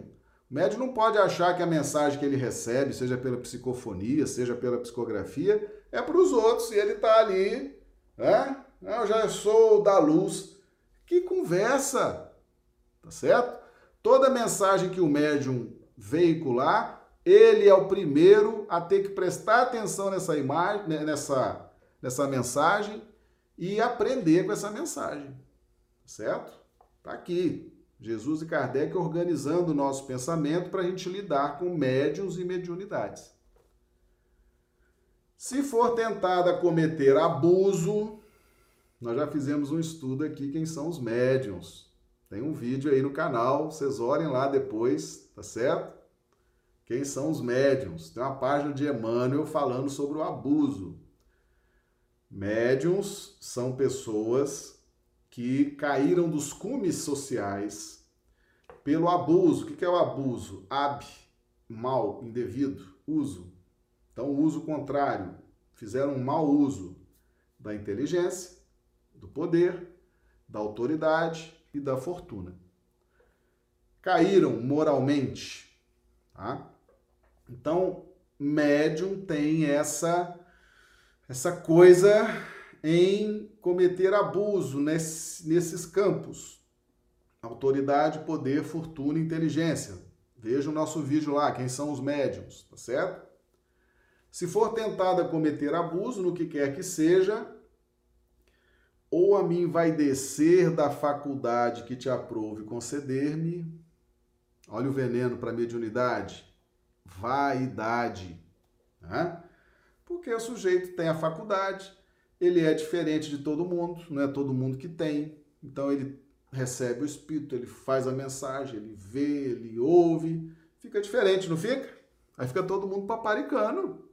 O médium não pode achar que a mensagem que ele recebe, seja pela psicofonia, seja pela psicografia, é para os outros e ele está ali, né? Ah, eu já sou da luz. Que conversa, tá certo? Toda mensagem que o médium veicular, ele é o primeiro a ter que prestar atenção nessa imagem, né, nessa, nessa mensagem e aprender com essa mensagem, certo? Tá aqui. Jesus e Kardec organizando o nosso pensamento para a gente lidar com médiums e mediunidades. Se for tentada cometer abuso, nós já fizemos um estudo aqui quem são os médiums. Tem um vídeo aí no canal, vocês olhem lá depois, tá certo? Quem são os médiums? Tem uma página de Emmanuel falando sobre o abuso. Médiums são pessoas que caíram dos cumes sociais pelo abuso. O que é o abuso? Ab, mal, indevido, uso. Então, uso contrário. Fizeram um mau uso da inteligência, do poder, da autoridade e da fortuna. Caíram moralmente. Tá? Então, médium tem essa essa coisa em cometer abuso nesse, nesses campos. Autoridade, poder, fortuna, inteligência. Veja o nosso vídeo lá, quem são os médiums, tá certo? Se for tentada cometer abuso no que quer que seja, ou a mim vai descer da faculdade que te aprove conceder-me. Olha o veneno para mediunidade. Vaidade. Né? Porque o sujeito tem a faculdade, ele é diferente de todo mundo, não é todo mundo que tem. Então ele recebe o espírito, ele faz a mensagem, ele vê, ele ouve, fica diferente, não fica? Aí fica todo mundo paparicando.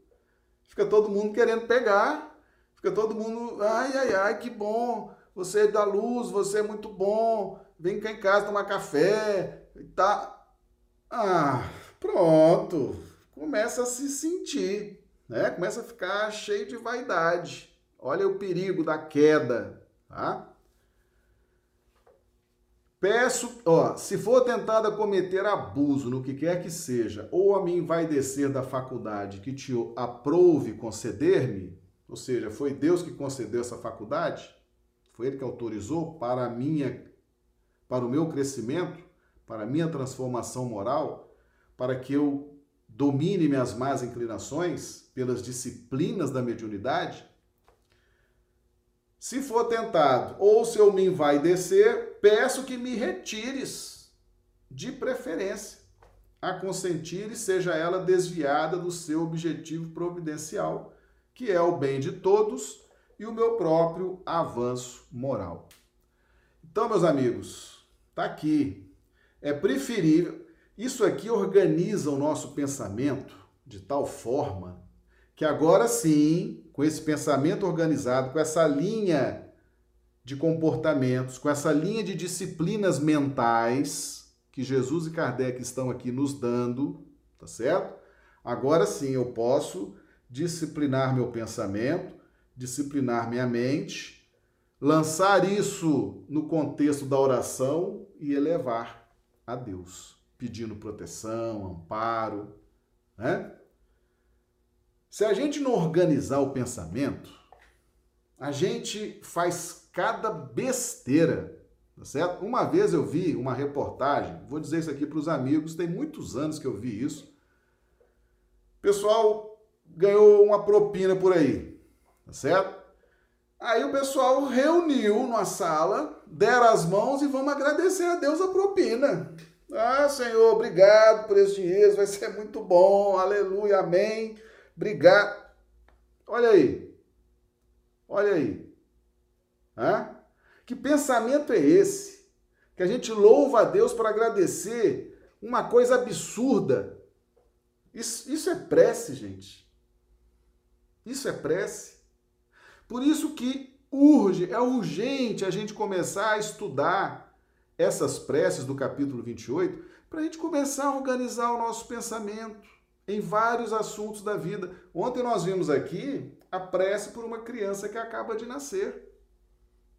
Fica todo mundo querendo pegar. Fica todo mundo, ai, ai, ai, que bom. Você é da luz, você é muito bom. Vem cá em casa tomar café e tá. Ah, pronto. Começa a se sentir né? Começa a ficar cheio de vaidade. Olha o perigo da queda, tá? Peço, ó, se for tentada cometer abuso no que quer que seja, ou a mim vai descer da faculdade que te aprove conceder-me, ou seja, foi Deus que concedeu essa faculdade, foi ele que autorizou para minha para o meu crescimento, para a minha transformação moral, para que eu domine minhas más inclinações, pelas disciplinas da mediunidade, se for tentado ou se eu me vai descer, peço que me retires, de preferência, a consentir e seja ela desviada do seu objetivo providencial, que é o bem de todos e o meu próprio avanço moral. Então, meus amigos, tá aqui. É preferível. Isso aqui organiza o nosso pensamento de tal forma que agora sim, com esse pensamento organizado, com essa linha de comportamentos, com essa linha de disciplinas mentais que Jesus e Kardec estão aqui nos dando, tá certo? Agora sim eu posso disciplinar meu pensamento, disciplinar minha mente, lançar isso no contexto da oração e elevar a Deus, pedindo proteção, amparo, né? Se a gente não organizar o pensamento, a gente faz cada besteira Tá certo? Uma vez eu vi uma reportagem, vou dizer isso aqui para os amigos, tem muitos anos que eu vi isso. O pessoal ganhou uma propina por aí, tá certo? Aí o pessoal reuniu numa sala, deram as mãos e vamos agradecer a Deus a propina. Ah, Senhor, obrigado por esse dinheiro, vai ser muito bom, aleluia, amém. Obrigado. Olha aí, olha aí. Hã? Que pensamento é esse? Que a gente louva a Deus para agradecer uma coisa absurda. Isso, isso é prece, gente. Isso é prece. Por isso que urge, é urgente a gente começar a estudar essas preces do capítulo 28 para a gente começar a organizar o nosso pensamento em vários assuntos da vida. Ontem nós vimos aqui a prece por uma criança que acaba de nascer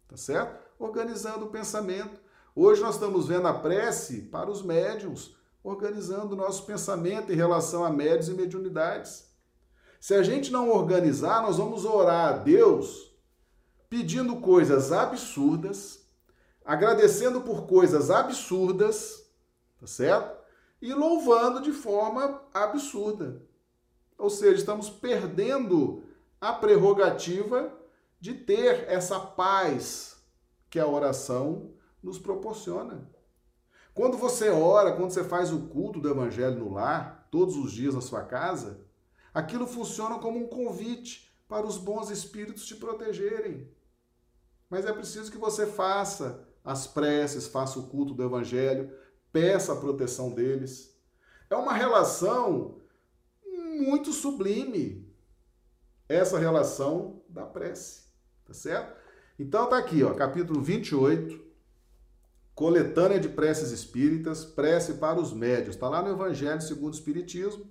tá certo? Organizando o pensamento. Hoje nós estamos vendo a prece para os médiums, organizando o nosso pensamento em relação a médios e mediunidades. Se a gente não organizar, nós vamos orar a Deus pedindo coisas absurdas, agradecendo por coisas absurdas, tá certo? E louvando de forma absurda. Ou seja, estamos perdendo a prerrogativa de ter essa paz que a oração nos proporciona. Quando você ora, quando você faz o culto do evangelho no lar, todos os dias na sua casa, aquilo funciona como um convite para os bons espíritos te protegerem. Mas é preciso que você faça as preces, faça o culto do evangelho, peça a proteção deles. É uma relação muito sublime, essa relação da prece. Tá certo? Então tá aqui, ó, capítulo 28, coletânea de preces espíritas, prece para os médios. Está lá no Evangelho segundo o Espiritismo.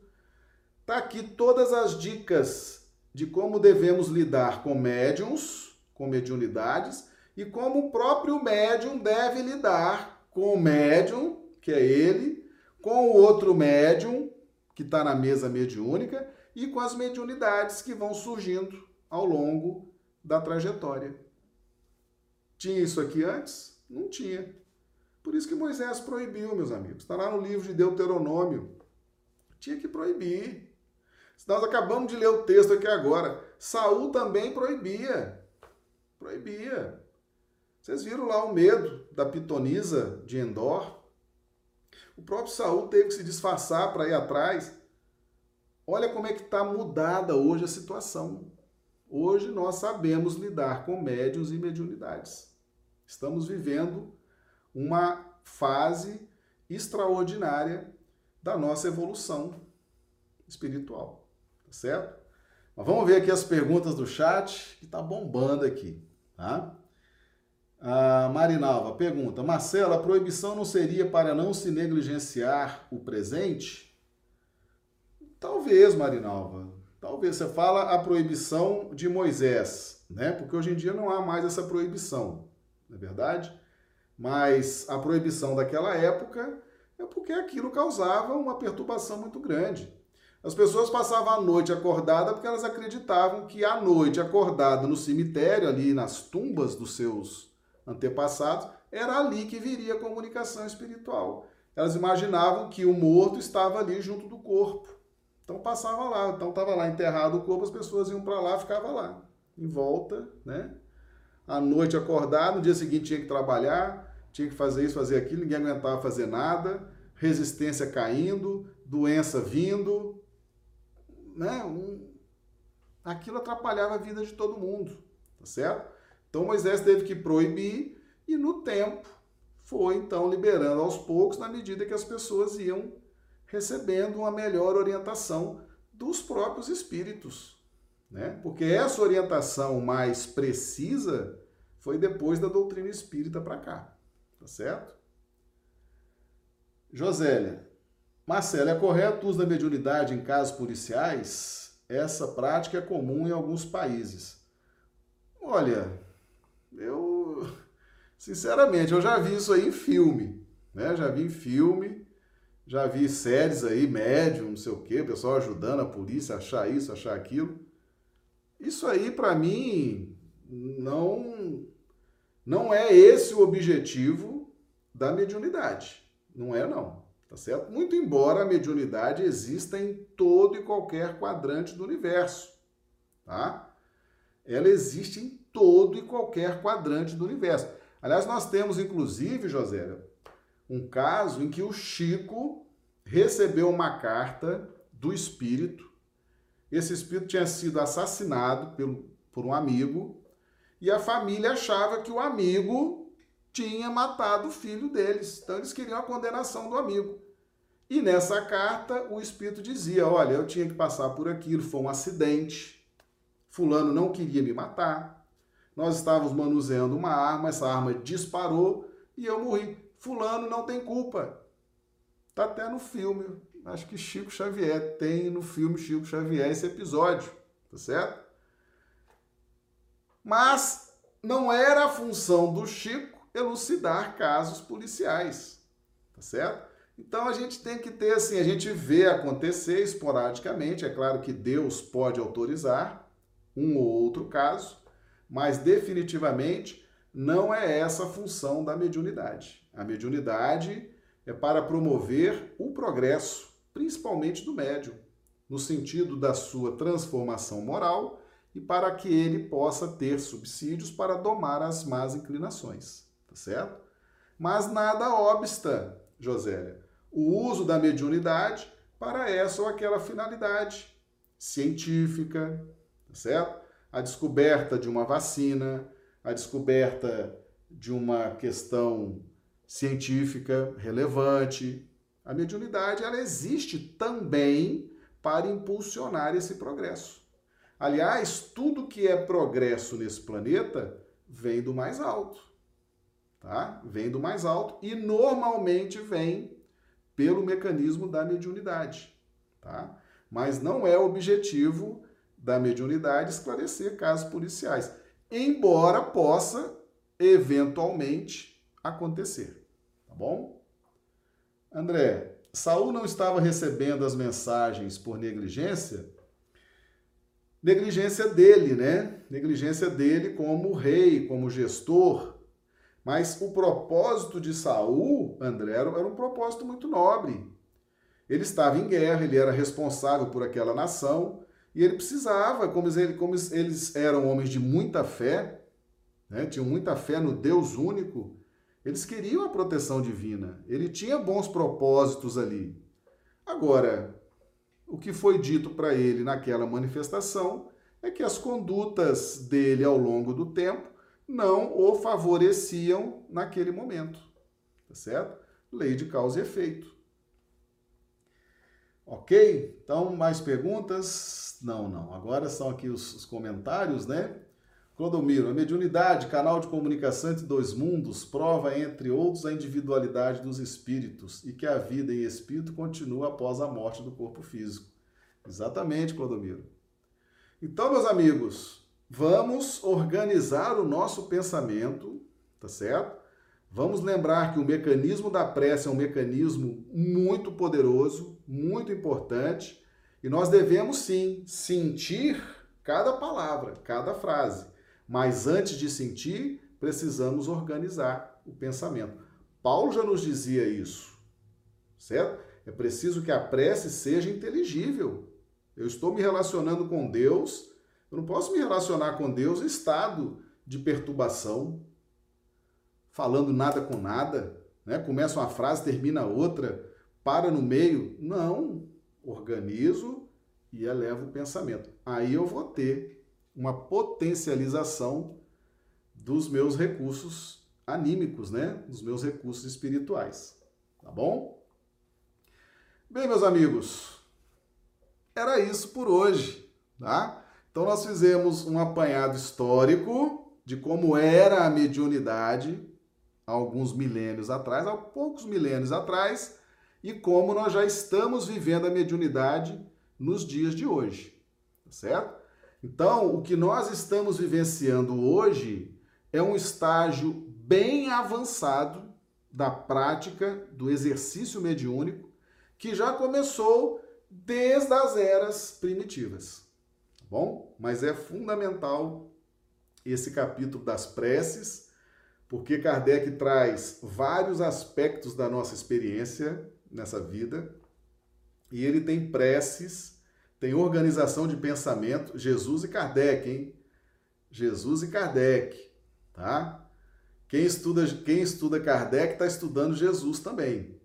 Tá aqui todas as dicas de como devemos lidar com médiums, com mediunidades, e como o próprio médium deve lidar com o médium, que é ele, com o outro médium, que está na mesa mediúnica, e com as mediunidades que vão surgindo ao longo da trajetória. Tinha isso aqui antes? Não tinha. Por isso que Moisés proibiu, meus amigos. Está lá no livro de Deuteronômio. Tinha que proibir. Nós acabamos de ler o texto aqui agora. Saul também proibia. Proibia. Vocês viram lá o medo da pitonisa de Endor? O próprio Saul teve que se disfarçar para ir atrás. Olha como é que está mudada hoje a situação. Hoje nós sabemos lidar com médios e mediunidades. Estamos vivendo uma fase extraordinária da nossa evolução espiritual, tá certo? Mas vamos ver aqui as perguntas do chat, que tá bombando aqui, tá? A Marinalva pergunta: Marcelo, a proibição não seria para não se negligenciar o presente? Talvez, Marinalva. Talvez você fala a proibição de Moisés, né? Porque hoje em dia não há mais essa proibição, não é verdade? Mas a proibição daquela época é porque aquilo causava uma perturbação muito grande. As pessoas passavam a noite acordada porque elas acreditavam que a noite acordada no cemitério, ali nas tumbas dos seus antepassados, era ali que viria a comunicação espiritual. Elas imaginavam que o morto estava ali junto do corpo. Então passava lá, então estava lá enterrado o corpo, as pessoas iam para lá, ficava lá, em volta, né? À noite acordado, no dia seguinte tinha que trabalhar, tinha que fazer isso, fazer aquilo, ninguém aguentava fazer nada, resistência caindo, doença vindo, né? Um... Aquilo atrapalhava a vida de todo mundo, tá certo? Então Moisés teve que proibir e no tempo foi então liberando aos poucos na medida que as pessoas iam recebendo uma melhor orientação dos próprios espíritos. Né? Porque essa orientação mais precisa foi depois da doutrina espírita para cá. Tá certo? Josélia, Marcelo, é correto o uso da mediunidade em casos policiais? Essa prática é comum em alguns países. Olha, eu sinceramente eu já vi isso aí em filme, né? Já vi em filme já vi séries aí, médium, não sei o quê, o pessoal ajudando a polícia a achar isso, achar aquilo. Isso aí, para mim, não Não é esse o objetivo da mediunidade. Não é, não. Tá certo? Muito embora a mediunidade exista em todo e qualquer quadrante do universo. Tá? Ela existe em todo e qualquer quadrante do universo. Aliás, nós temos, inclusive, José, um caso em que o Chico recebeu uma carta do espírito. Esse espírito tinha sido assassinado pelo, por um amigo e a família achava que o amigo tinha matado o filho deles. Então eles queriam a condenação do amigo. E nessa carta o espírito dizia: Olha, eu tinha que passar por aquilo, foi um acidente. Fulano não queria me matar. Nós estávamos manuseando uma arma, essa arma disparou e eu morri. Fulano não tem culpa. Tá até no filme. Acho que Chico Xavier tem no filme Chico Xavier esse episódio, tá certo? Mas não era a função do Chico elucidar casos policiais, tá certo? Então a gente tem que ter assim, a gente vê acontecer esporadicamente, é claro que Deus pode autorizar um ou outro caso, mas definitivamente não é essa a função da mediunidade. A mediunidade é para promover o progresso, principalmente do médium, no sentido da sua transformação moral e para que ele possa ter subsídios para domar as más inclinações, tá certo? Mas nada obsta, Josélia, o uso da mediunidade para essa ou aquela finalidade científica, tá certo? A descoberta de uma vacina, a descoberta de uma questão científica relevante. A mediunidade ela existe também para impulsionar esse progresso. Aliás, tudo que é progresso nesse planeta vem do mais alto, tá? Vem do mais alto e normalmente vem pelo mecanismo da mediunidade, tá? Mas não é objetivo da mediunidade esclarecer casos policiais, embora possa eventualmente acontecer, tá bom? André, Saul não estava recebendo as mensagens por negligência? Negligência dele, né? Negligência dele como rei, como gestor. Mas o propósito de Saul, André, era um propósito muito nobre. Ele estava em guerra, ele era responsável por aquela nação e ele precisava, como, ele, como eles eram homens de muita fé, né? tinham muita fé no Deus único, eles queriam a proteção divina. Ele tinha bons propósitos ali. Agora, o que foi dito para ele naquela manifestação é que as condutas dele ao longo do tempo não o favoreciam naquele momento. Tá certo? Lei de causa e efeito. Ok? Então, mais perguntas? Não, não. Agora são aqui os, os comentários, né? Clodomiro, a mediunidade, canal de comunicação entre dois mundos, prova, entre outros, a individualidade dos espíritos e que a vida em espírito continua após a morte do corpo físico. Exatamente, Clodomiro. Então, meus amigos, vamos organizar o nosso pensamento, tá certo? Vamos lembrar que o mecanismo da prece é um mecanismo muito poderoso, muito importante, e nós devemos sim sentir cada palavra, cada frase mas antes de sentir, precisamos organizar o pensamento. Paulo já nos dizia isso, certo? É preciso que a prece seja inteligível. Eu estou me relacionando com Deus, eu não posso me relacionar com Deus em estado de perturbação, falando nada com nada, né? Começa uma frase, termina outra, para no meio. Não, organizo e elevo o pensamento. Aí eu vou ter uma potencialização dos meus recursos anímicos, né? Dos meus recursos espirituais. Tá bom? Bem, meus amigos, era isso por hoje, tá? Então nós fizemos um apanhado histórico de como era a mediunidade alguns milênios atrás, há poucos milênios atrás, e como nós já estamos vivendo a mediunidade nos dias de hoje, tá certo? Então, o que nós estamos vivenciando hoje é um estágio bem avançado da prática do exercício mediúnico que já começou desde as eras primitivas. Tá bom? Mas é fundamental esse capítulo das preces porque Kardec traz vários aspectos da nossa experiência nessa vida e ele tem preces, tem organização de pensamento, Jesus e Kardec, hein? Jesus e Kardec, tá? Quem estuda, quem estuda Kardec está estudando Jesus também.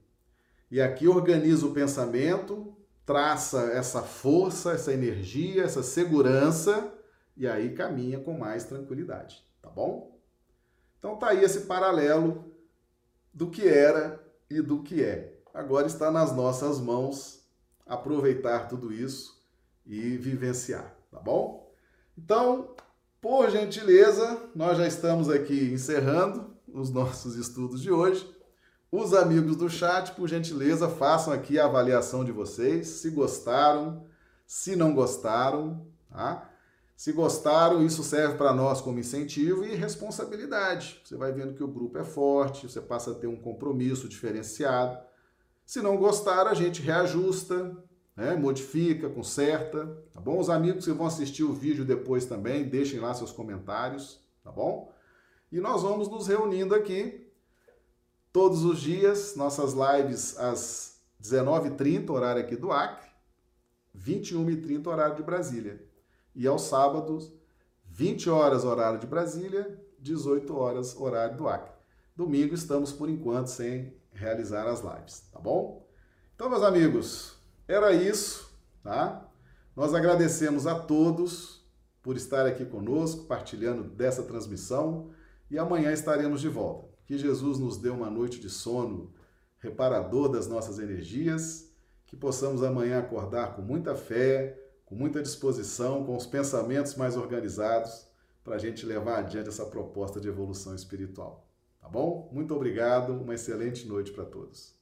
E aqui organiza o pensamento, traça essa força, essa energia, essa segurança e aí caminha com mais tranquilidade, tá bom? Então tá aí esse paralelo do que era e do que é. Agora está nas nossas mãos aproveitar tudo isso e vivenciar, tá bom? Então, por gentileza, nós já estamos aqui encerrando os nossos estudos de hoje. Os amigos do chat, por gentileza, façam aqui a avaliação de vocês, se gostaram, se não gostaram, tá? Se gostaram, isso serve para nós como incentivo e responsabilidade. Você vai vendo que o grupo é forte, você passa a ter um compromisso diferenciado. Se não gostaram, a gente reajusta, né? modifica, conserta, tá bom? Os amigos que vão assistir o vídeo depois também, deixem lá seus comentários, tá bom? E nós vamos nos reunindo aqui todos os dias, nossas lives às 19h30, horário aqui do Acre, 21h30, horário de Brasília. E aos sábados, 20 horas, horário de Brasília, 18 horas, horário do Acre. Domingo estamos, por enquanto, sem realizar as lives, tá bom? Então, meus amigos, era isso, tá? Nós agradecemos a todos por estar aqui conosco, partilhando dessa transmissão e amanhã estaremos de volta. Que Jesus nos dê uma noite de sono reparador das nossas energias, que possamos amanhã acordar com muita fé, com muita disposição, com os pensamentos mais organizados, para a gente levar adiante essa proposta de evolução espiritual. Tá bom? Muito obrigado, uma excelente noite para todos.